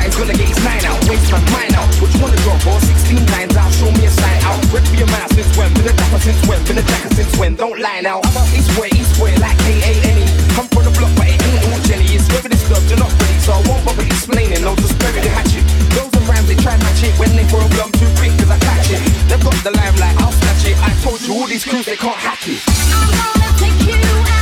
size, gonna get his nine out. Waste my mind out. Which one of your drop? 16 lines out. Show me a sign out. Rep for your mind since when? Been a dapper since when? Been a jacker since when? Don't lie now. I'm out east way, east way, like K-A-N-E. Come from the block, but it ain't all Jenny. It's very disturbed, you're not ready, so I won't bother explaining. I'll just bury the hatchet. Those are rhymes, they try and match it. When they grow up, I'm too quick, cause I catch it. They've got the limelight, I'll snatch it. I told you, all these crews, they can't hack it. I'm gonna take you out.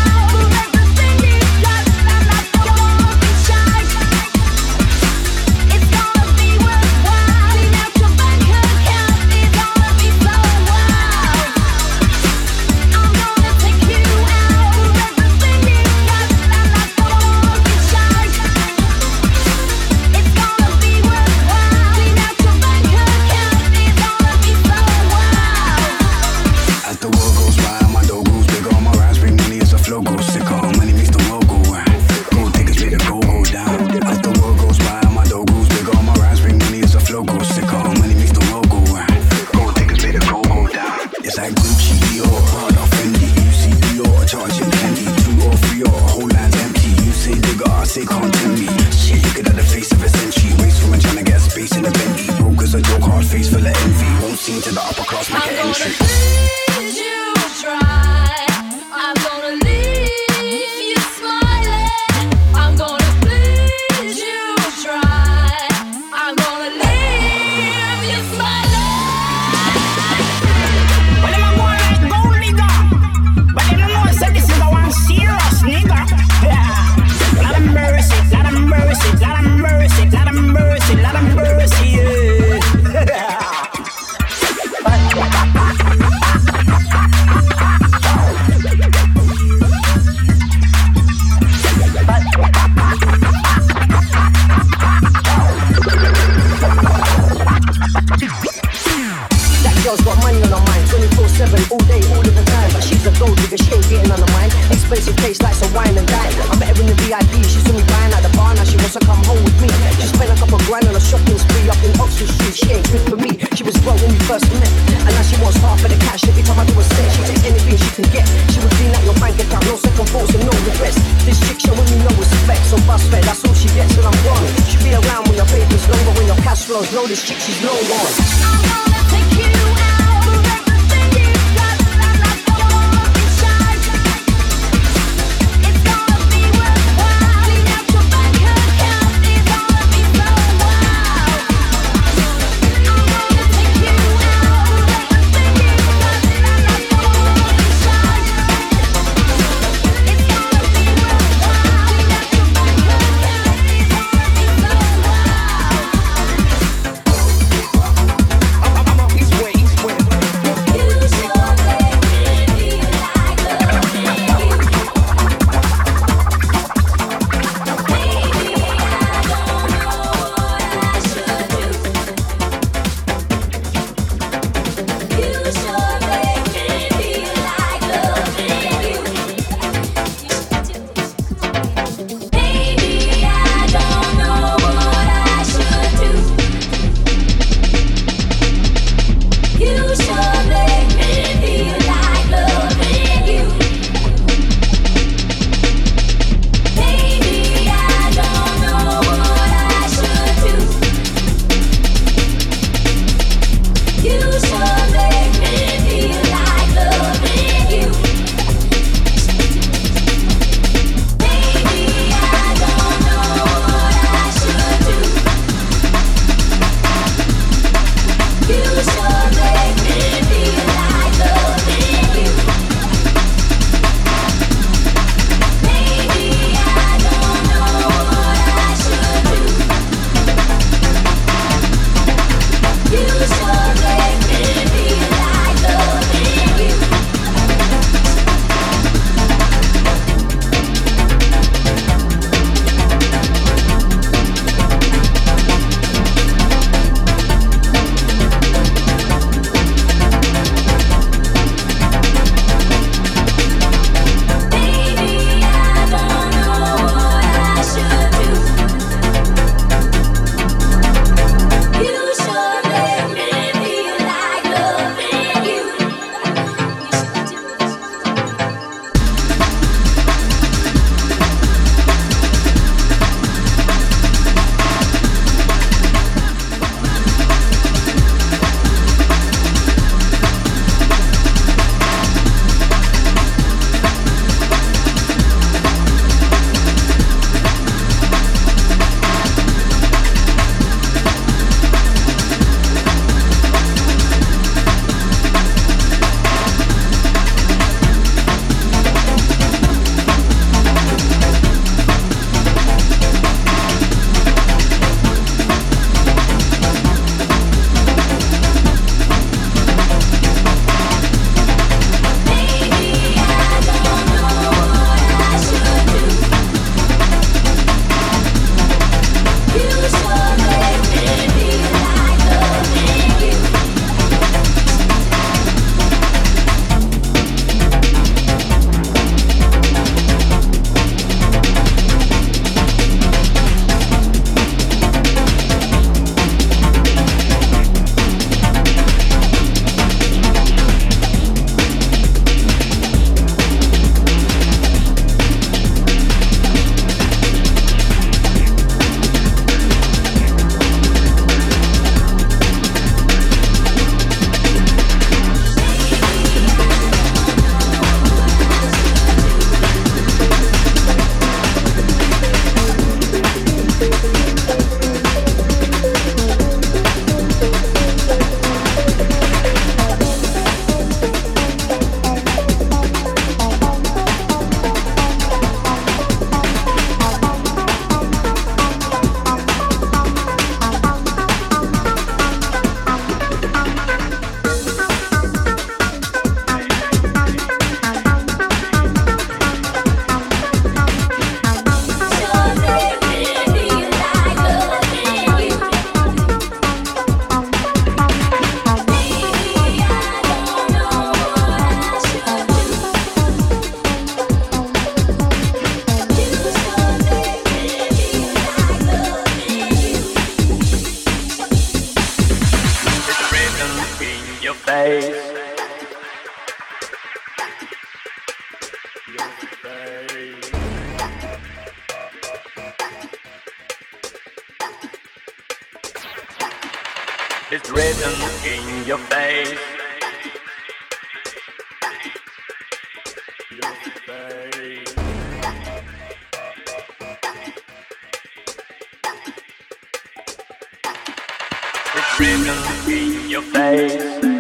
Written in your face.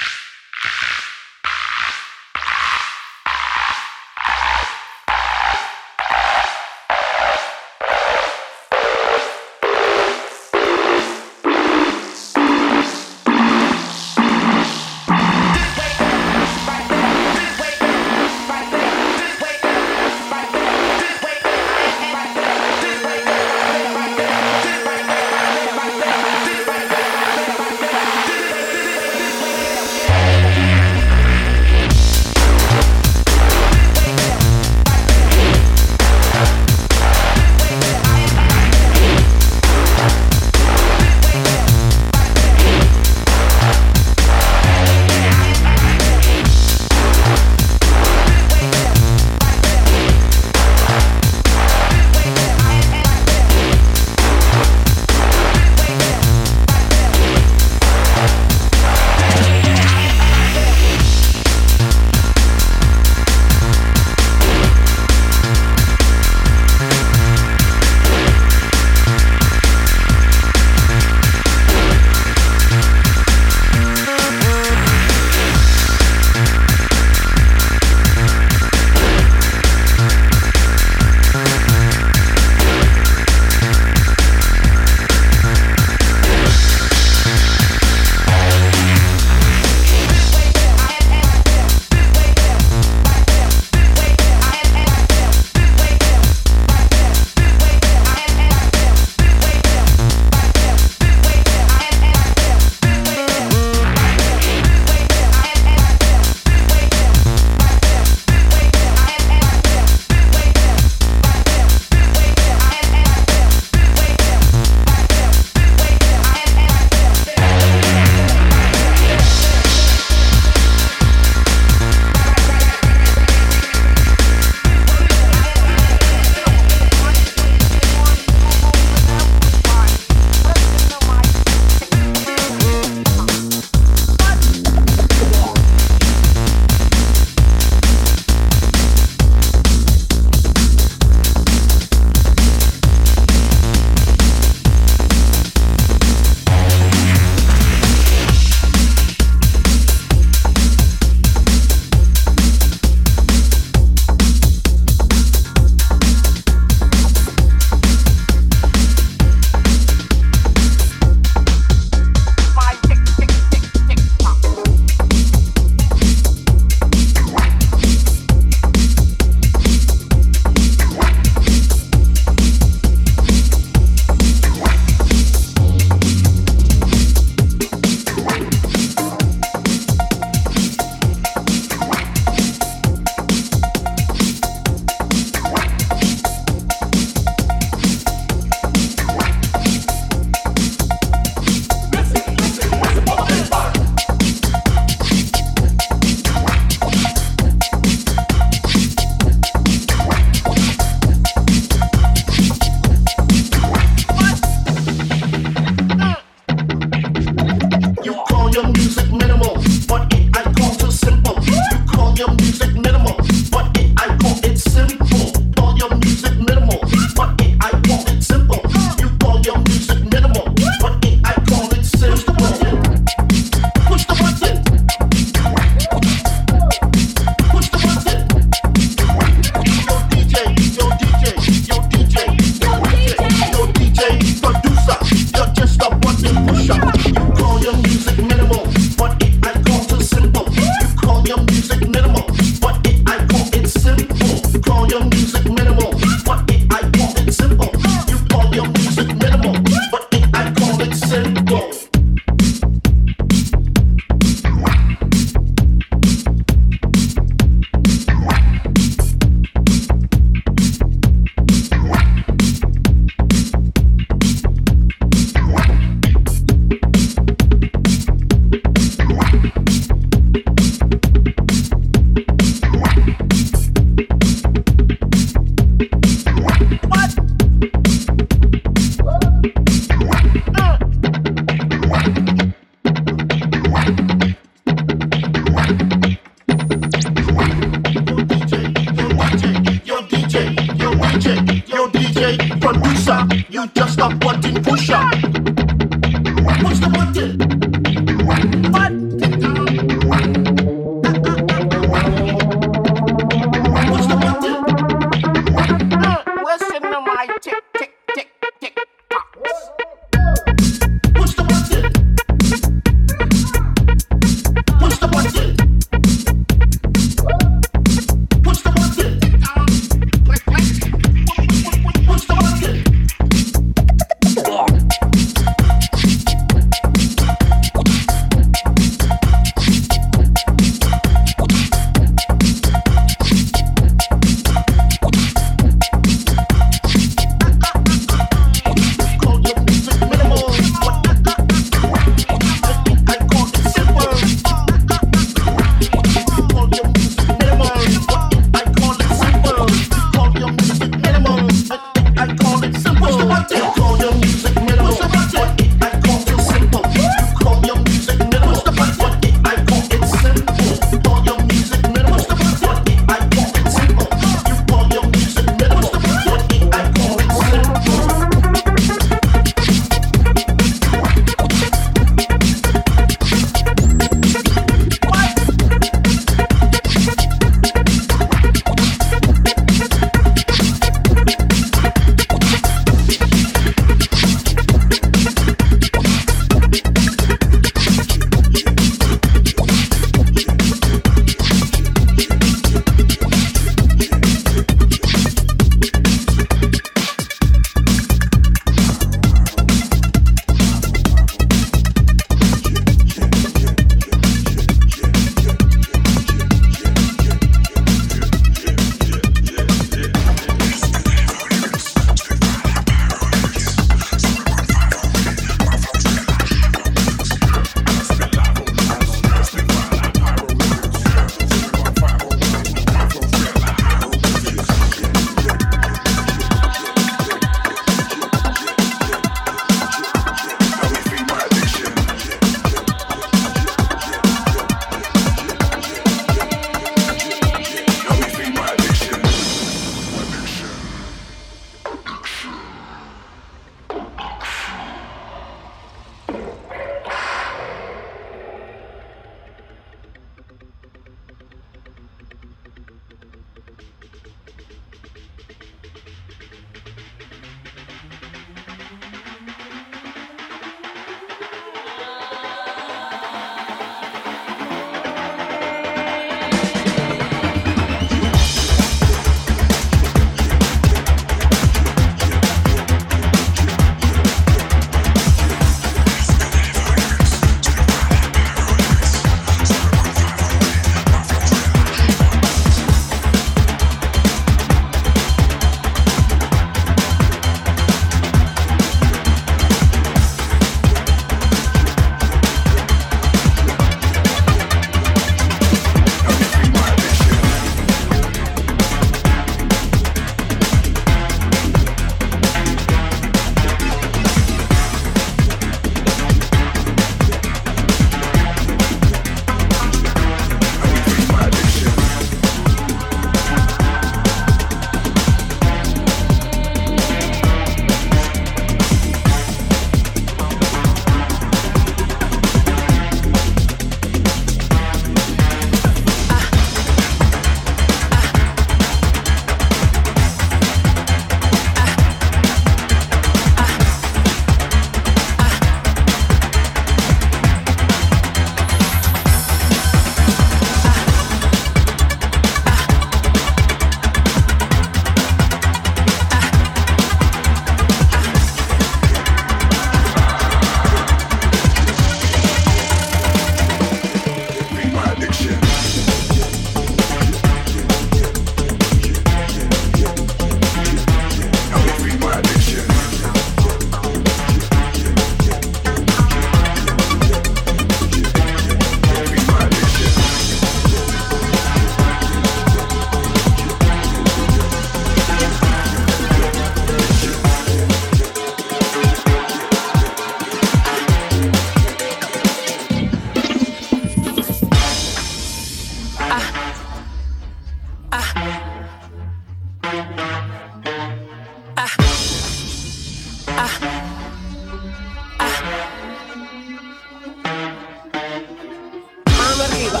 Mano arriba.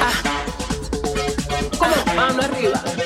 Ah. ¿Cómo? Mano arriba.